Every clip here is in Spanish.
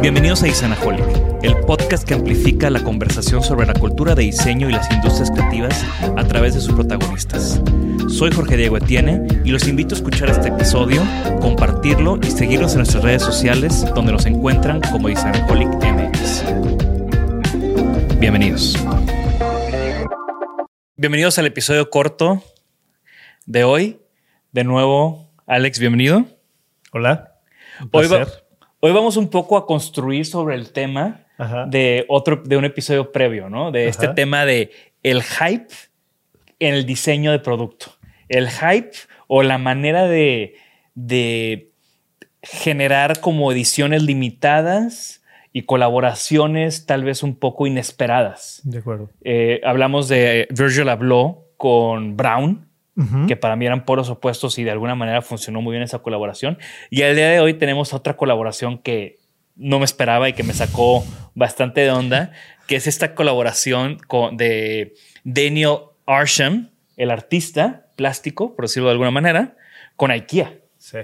Bienvenidos a Isanaholic, el podcast que amplifica la conversación sobre la cultura de diseño y las industrias creativas a través de sus protagonistas. Soy Jorge Diego Etienne y los invito a escuchar este episodio, compartirlo y seguirnos en nuestras redes sociales donde nos encuentran como Isanaholic MX. Bienvenidos. Bienvenidos al episodio corto de hoy. De nuevo, Alex, bienvenido. Hola. Hoy, va-. Hoy vamos un poco a construir sobre el tema Ajá. de otro, de un episodio previo, ¿no? De este Ajá. tema de el hype en el diseño de producto. El hype o la manera de, de generar como ediciones limitadas y colaboraciones tal vez un poco inesperadas. De acuerdo. Eh, hablamos de Virgil habló con Brown, Que para mí eran polos opuestos y de alguna manera funcionó muy bien esa colaboración. Y al día de hoy tenemos otra colaboración que no me esperaba y que me sacó bastante de onda, que es esta colaboración con, de Daniel Arsham, el artista plástico, por decirlo de alguna manera, con IKEA Sí.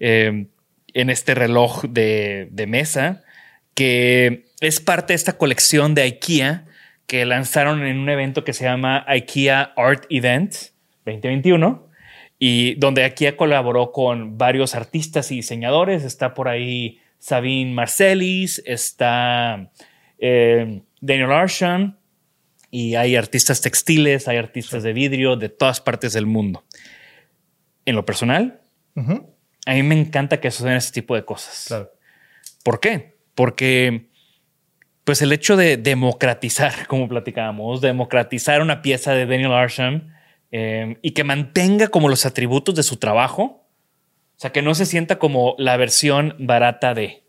eh, en este reloj de, de mesa, que es parte de esta colección de IKEA que lanzaron en un evento que se llama IKEA Art Event 2021 y donde IKEA colaboró con varios artistas y diseñadores. Está por ahí Sabine Marcelis, está eh, Daniel Arsham y hay artistas textiles, hay artistas de vidrio de todas partes del mundo. En lo personal, a mí me encanta que suceden este tipo de cosas. Claro. ¿Por qué? Porque, pues el hecho de democratizar, como platicábamos, democratizar una pieza de Daniel Arsham eh, y que mantenga como los atributos de su trabajo, o sea, que no se sienta como la versión barata de,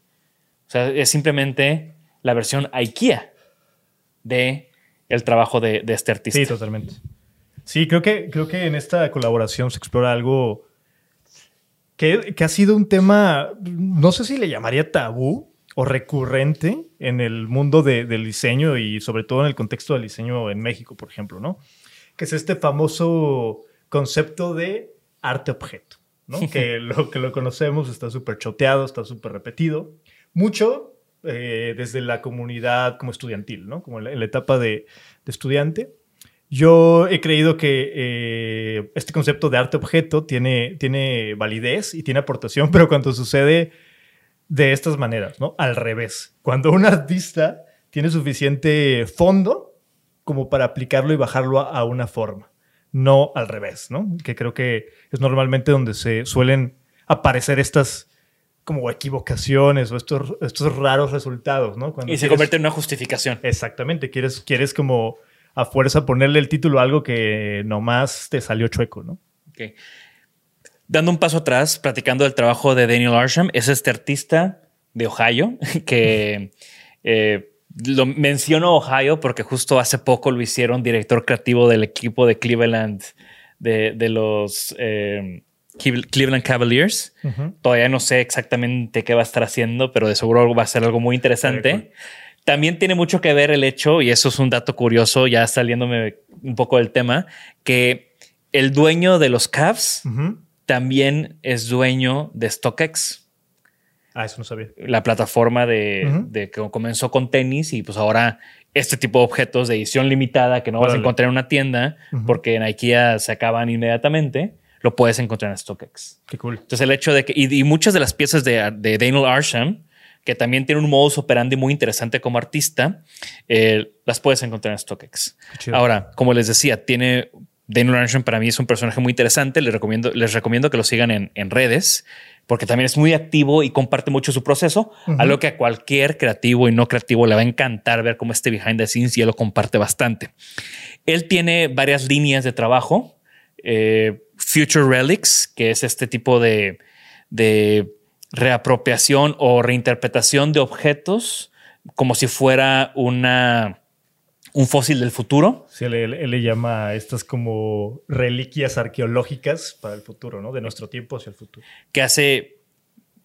o sea, es simplemente la versión IKEA de el trabajo de, este artista. Sí, totalmente. Sí, creo que, creo que en esta colaboración se explora algo que, que ha sido un tema, no sé si le llamaría tabú o recurrente en el mundo de- del diseño y sobre todo en el contexto del diseño en México, por ejemplo, ¿no? Que es este famoso concepto de arte objeto, ¿no? que lo que lo conocemos está súper choteado, está súper repetido. Mucho eh, desde la comunidad como estudiantil, ¿no? Como en la, en la etapa de, de estudiante. Yo he creído que eh, este concepto de arte objeto tiene, tiene validez y tiene aportación, pero cuando sucede de estas maneras, ¿no? Al revés. Cuando un artista tiene suficiente fondo como para aplicarlo y bajarlo a, a una forma, no al revés, ¿no? Que creo que es normalmente donde se suelen aparecer estas como equivocaciones o estos, estos raros resultados, ¿no? Cuando Y se quieres- convierte en una justificación. Exactamente, quieres, quieres como a fuerza ponerle el título a algo que nomás te salió chueco, ¿no? Ok. Dando un paso atrás, platicando del trabajo de Daniel Arsham, es este artista de Ohio que eh, lo menciono Ohio porque justo hace poco lo hicieron director creativo del equipo de Cleveland, de, de los eh, Cleveland Cavaliers. Todavía no sé exactamente qué va a estar haciendo, pero de seguro va a ser algo muy interesante. También tiene mucho que ver el hecho, y eso es un dato curioso, ya saliéndome un poco del tema, que el dueño de los Cavs también es dueño de StockX. Ah, eso no sabía. La plataforma de, que comenzó con tenis y pues ahora este tipo de objetos de edición limitada que no vas a encontrar en una tienda porque en IKEA se acaban inmediatamente, lo puedes encontrar en StockX. Qué cool. Entonces el hecho de que, y, muchas de las piezas de, de, Daniel Arsham, que también tiene un modus operandi muy interesante como artista, eh, las puedes encontrar en StockX. Ahora, como les decía, tiene Daniel Arsham para mí es un personaje muy interesante. Les recomiendo, les recomiendo que lo sigan en, en redes porque también es muy activo y comparte mucho su proceso, algo que a cualquier creativo y no creativo le va a encantar ver cómo este behind the scenes y él lo comparte bastante. Él tiene varias líneas de trabajo. Eh, Future Relics, que es este tipo de, de reapropiación o reinterpretación de objetos como si fuera una un fósil del futuro. Sí, él, le llama estas como reliquias arqueológicas para el futuro, ¿no? De nuestro tiempo hacia el futuro. Que hace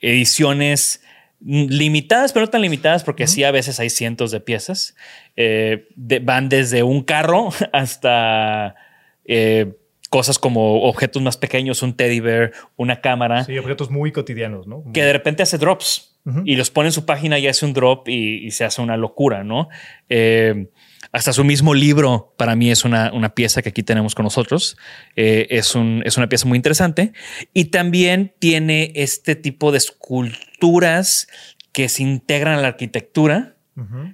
ediciones limitadas, pero no tan limitadas, porque sí a veces hay cientos de piezas. Eh, van desde un carro hasta eh, cosas como objetos más pequeños, un teddy bear, una cámara. Sí, objetos muy cotidianos, ¿no? Que de repente hace drops y los pone en su página y hace un drop y, se hace una locura, ¿no? Eh, hasta su mismo libro para mí es una, pieza que aquí tenemos con nosotros. Eh, es, un, es una pieza muy interesante y también tiene este tipo de esculturas que se integran a la arquitectura,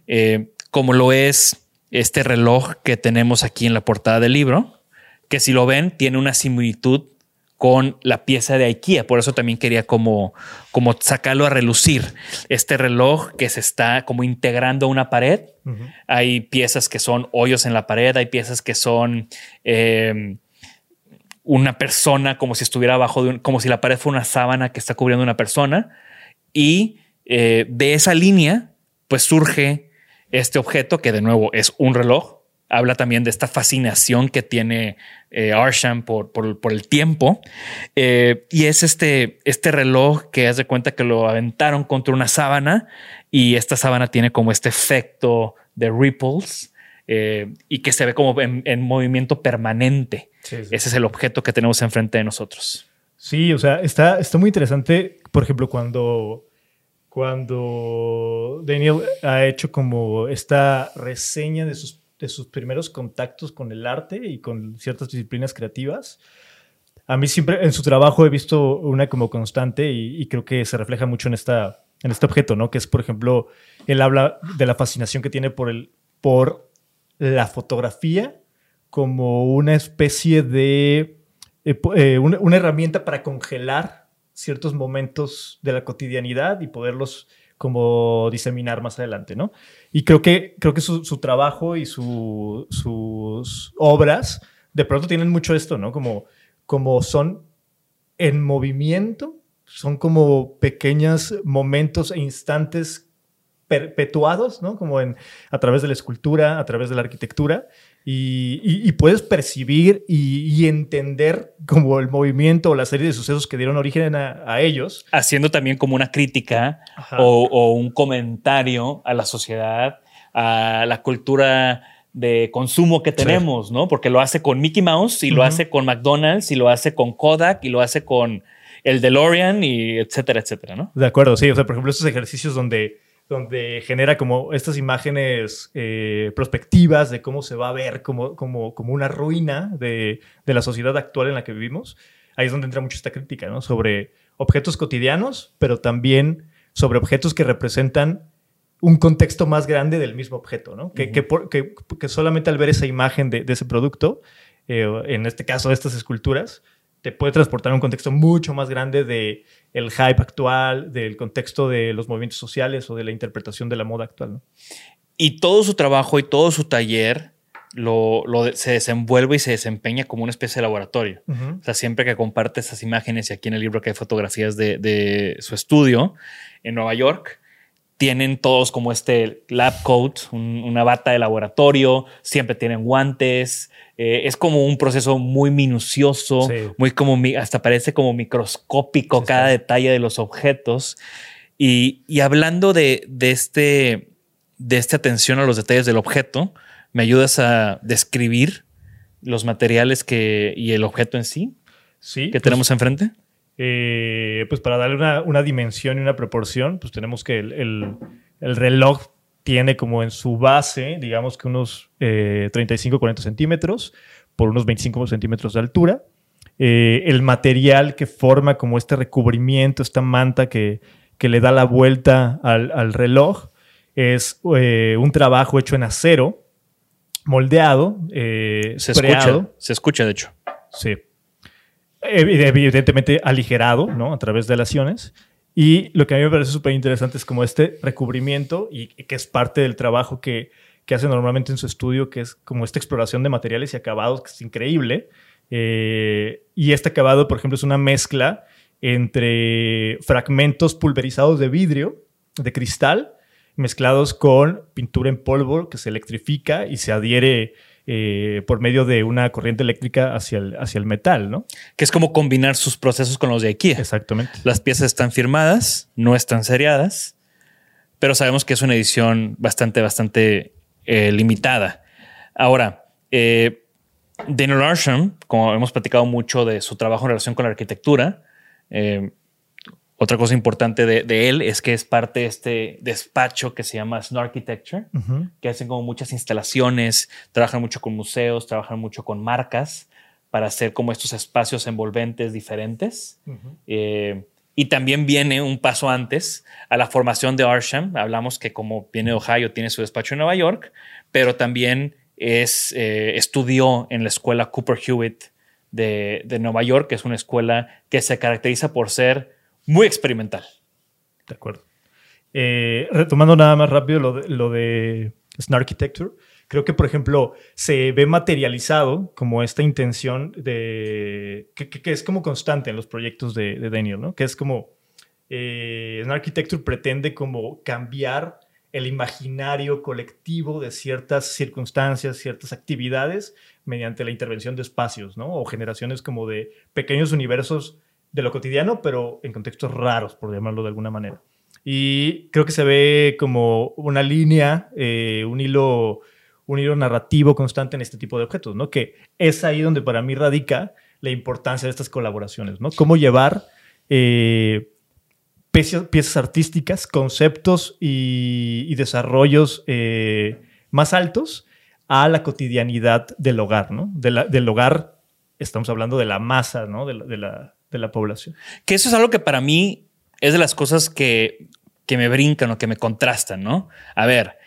eh, como lo es este reloj que tenemos aquí en la portada del libro, que si lo ven tiene una similitud con la pieza de IKEA. Por eso también quería como, como sacarlo a relucir. Este reloj que se está como integrando a una pared. Hay piezas que son hoyos en la pared, hay piezas que son em, una persona como si estuviera abajo de un, como si la pared fuera una sábana que está cubriendo una persona. Y eh, de esa línea, pues surge este objeto que de nuevo es un reloj habla también de esta fascinación que tiene eh, Arsham por, por, el tiempo. Eh, y es este, este reloj que haz de cuenta que lo aventaron contra una sábana y esta sábana tiene como este efecto de ripples. Eh, y que se ve como en, movimiento permanente. Ese es el objeto que tenemos enfrente de nosotros. Sí, o sea, está, está muy interesante, por ejemplo, cuando, cuando Daniel ha hecho como esta reseña de sus de sus primeros contactos con el arte y con ciertas disciplinas creativas. A mí siempre en su trabajo he visto una como constante y, creo que se refleja mucho en, esta, en este objeto, ¿no? Que es, por ejemplo, él habla de la fascinación que tiene por, el, por la fotografía como una especie de, eh, eh, una herramienta para congelar ciertos momentos de la cotidianidad y poderlos como diseminar más adelante, ¿no? Y creo que, creo que su, trabajo y sus obras de pronto tienen mucho esto, ¿no? Como, como son en movimiento, son como pequeños momentos e instantes perpetuados, ¿no? Como en, a través de la escultura, a través de la arquitectura, y, puedes percibir y, entender como el movimiento o la serie de sucesos que dieron origen a, ellos. Haciendo también como una crítica o, un comentario a la sociedad, a la cultura de consumo que tenemos, ¿no? Porque lo hace con Mickey Mouse y lo hace con McDonald's y lo hace con Kodak y lo hace con el DeLorean y etcétera, etcétera, ¿no? De acuerdo, sí. O sea, por ejemplo, estos ejercicios donde donde genera como estas imágenes eh, prospectivas de cómo se va a ver como, como, como una ruina de, de, la sociedad actual en la que vivimos. Ahí es donde entra mucho esta crítica, ¿no? Sobre objetos cotidianos, pero también sobre objetos que representan un contexto más grande del mismo objeto, ¿no? que, que, que, solamente al ver esa imagen de, de ese producto, eh, en este caso de estas esculturas, te puede transportar a un contexto mucho más grande de el hype actual, del contexto de los movimientos sociales o de la interpretación de la moda actual. Y todo su trabajo y todo su taller lo, se desenvuelve y se desempeña como una especie de laboratorio. O sea, siempre que comparte esas imágenes y aquí en el libro que hay fotografías de, de su estudio en Nueva York, tienen todos como este lab coat, un- una bata de laboratorio, siempre tienen guantes. eh, es como un proceso muy minucioso, Sí. muy como mi- hasta parece como microscópico Sí, cada sí. detalle de los objetos. Y, y hablando de, de este, de esta atención a los detalles del objeto, ¿me ayudas a describir los materiales que, y el objeto en sí Sí. que pues, tenemos enfrente? Eh, pues para darle una, una dimensión y una proporción, pues tenemos que el, el- el reloj tiene como en su base, digamos que unos 35-40 centímetros por unos 25 centímetros de altura. Eh, el material que forma como este recubrimiento, esta manta que, que le da la vuelta al, al reloj, es eh, un trabajo hecho en acero, moldeado, eh, Se escucha, se escucha de hecho. Sí. Evi- Evidentemente aligerado, ¿no? A través de aleaciones. Y lo que a mí me parece súper interesante es como este recubrimiento y y que es parte del trabajo que, que hace normalmente en su estudio, que es como esta exploración de materiales y acabados, que es increíble. Eh, y este acabado, por ejemplo, es una mezcla entre fragmentos pulverizados de vidrio, de cristal, mezclados con pintura en polvo que se electrifica y se adhiere eh, por medio de una corriente eléctrica hacia el, hacia el metal, ¿no? Que es como combinar sus procesos con los de IKEA. Exactamente. Las piezas están firmadas, no están seriadas, pero sabemos que es una edición bastante, bastante eh, limitada. Ahora, eh, Daniel Arsham, como hemos platicado mucho de su trabajo en relación con la arquitectura, eh, otra cosa importante de, de él es que es parte de este despacho que se llama Snow Architecture, Ujú. que hacen como muchas instalaciones, trabajan mucho con museos, trabajan mucho con marcas para hacer como estos espacios envolventes diferentes. Eh, y también viene un paso antes a la formación de Arsham. Hablamos que como viene de Ohio, tiene su despacho en Nueva York, pero también es, eh, estudió en la escuela Cooper Hewitt de, de Nueva York, que es una escuela que se caracteriza por ser muy experimental. De acuerdo. Eh, retomando nada más rápido lo de, lo de Snow Architecture, creo que, por ejemplo, se ve materializado como esta intención de. que, es como constante en los proyectos de, Daniel, ¿no? Que es como. Eh, Snow Architecture pretende como cambiar el imaginario colectivo de ciertas circunstancias, ciertas actividades, mediante la intervención de espacios, ¿no? O generaciones como de pequeños universos de lo cotidiano, pero en contextos raros, por llamarlo de alguna manera. Y creo que se ve como una línea, eh, un hilo, un hilo narrativo constante en este tipo de objetos, ¿no? Que es ahí donde para mí radica la importancia de estas colaboraciones, ¿no? Cómo llevar eh, piezas, piezas artísticas, conceptos y, desarrollos eh, más altos a la cotidianidad del hogar, ¿no? Del hogar, estamos hablando de la masa, ¿no? De la- de la población. Que eso es algo que para mí es de las cosas que, que me brincan o que me contrastan, ¿no? A ver,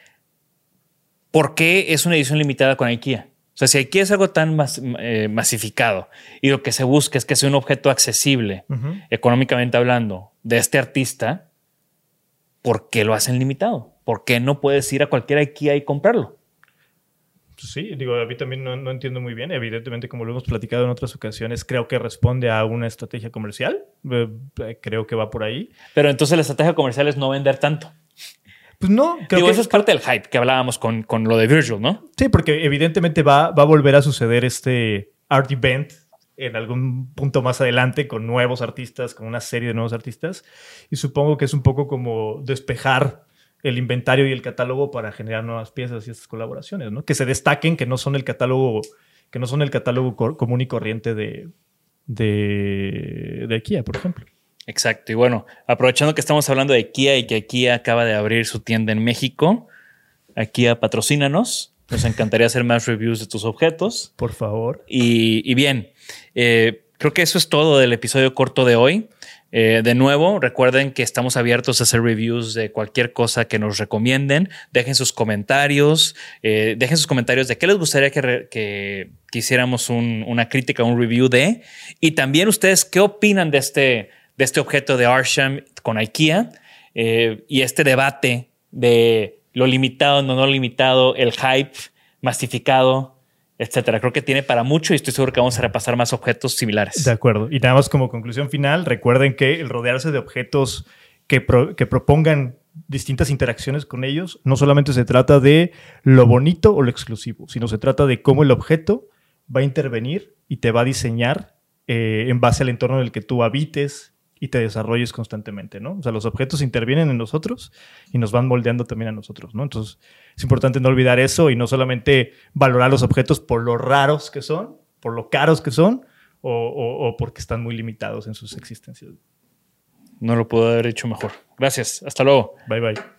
¿por qué es una edición limitada con IKEA? O sea, si IKEA es algo tan mas- eh, masificado y lo que se busca es que sea un objeto accesible, económicamente hablando, de este artista, ¿por qué lo hacen limitado? ¿Por qué no puedes ir a cualquier IKEA y comprarlo? Pues Sí, digo, a mí también no, no entiendo muy bien. Evidentemente, como lo hemos platicado en otras ocasiones, creo que responde a una estrategia comercial. Eh, eh, creo que va por ahí. Pero entonces la estrategia comercial es no vender tanto. Pues no, creo Digo, que eso es parte del hype que hablábamos con, con lo de Virgil, ¿no? Sí, porque evidentemente va, va a volver a suceder este art event en algún punto más adelante con nuevos artistas, con una serie de nuevos artistas. Y supongo que es un poco como despejar el inventario y el catálogo para generar nuevas piezas y estas colaboraciones, ¿no? Que se destaquen, que no son el catálogo, que no son el catálogo común y corriente de, de, de IKEA, por ejemplo. Exacto. Y bueno, aprovechando que estamos hablando de Kia y que Kia acaba de abrir su tienda en México, Kia patrocínanos. Nos encantaría hacer más reviews de tus objetos. Por favor. Y, y bien, eh, creo que eso es todo del episodio corto de hoy. Eh, de nuevo, recuerden que estamos abiertos a hacer reviews de cualquier cosa que nos recomienden. Dejen sus comentarios, eh, dejen sus comentarios de qué les gustaría que, que, hiciéramos un- una crítica, un review de. Y también ustedes, ¿qué opinan de este, de este objeto de Arsham con IKEA? Eh, y este debate de lo limitado, no, no limitado, el hype masificado, etcétera. Creo que tiene para mucho y estoy seguro que vamos a repasar más objetos similares. De acuerdo. Y nada más como conclusión final, recuerden que el rodearse de objetos que, que propongan distintas interacciones con ellos, no solamente se trata de lo bonito o lo exclusivo, sino se trata de cómo el objeto va a intervenir y te va a diseñar eh, en base al entorno en el que tú habites y te desarrolles constantemente, ¿no? O sea, los objetos intervienen en nosotros y nos van moldeando también a nosotros, ¿no? Entonces, es importante no olvidar eso y no solamente valorar los objetos por lo raros que son, por lo caros que son o, o- o porque están muy limitados en sus existencias. No lo puedo haber hecho mejor. Gracias. Hasta luego. Bye bye.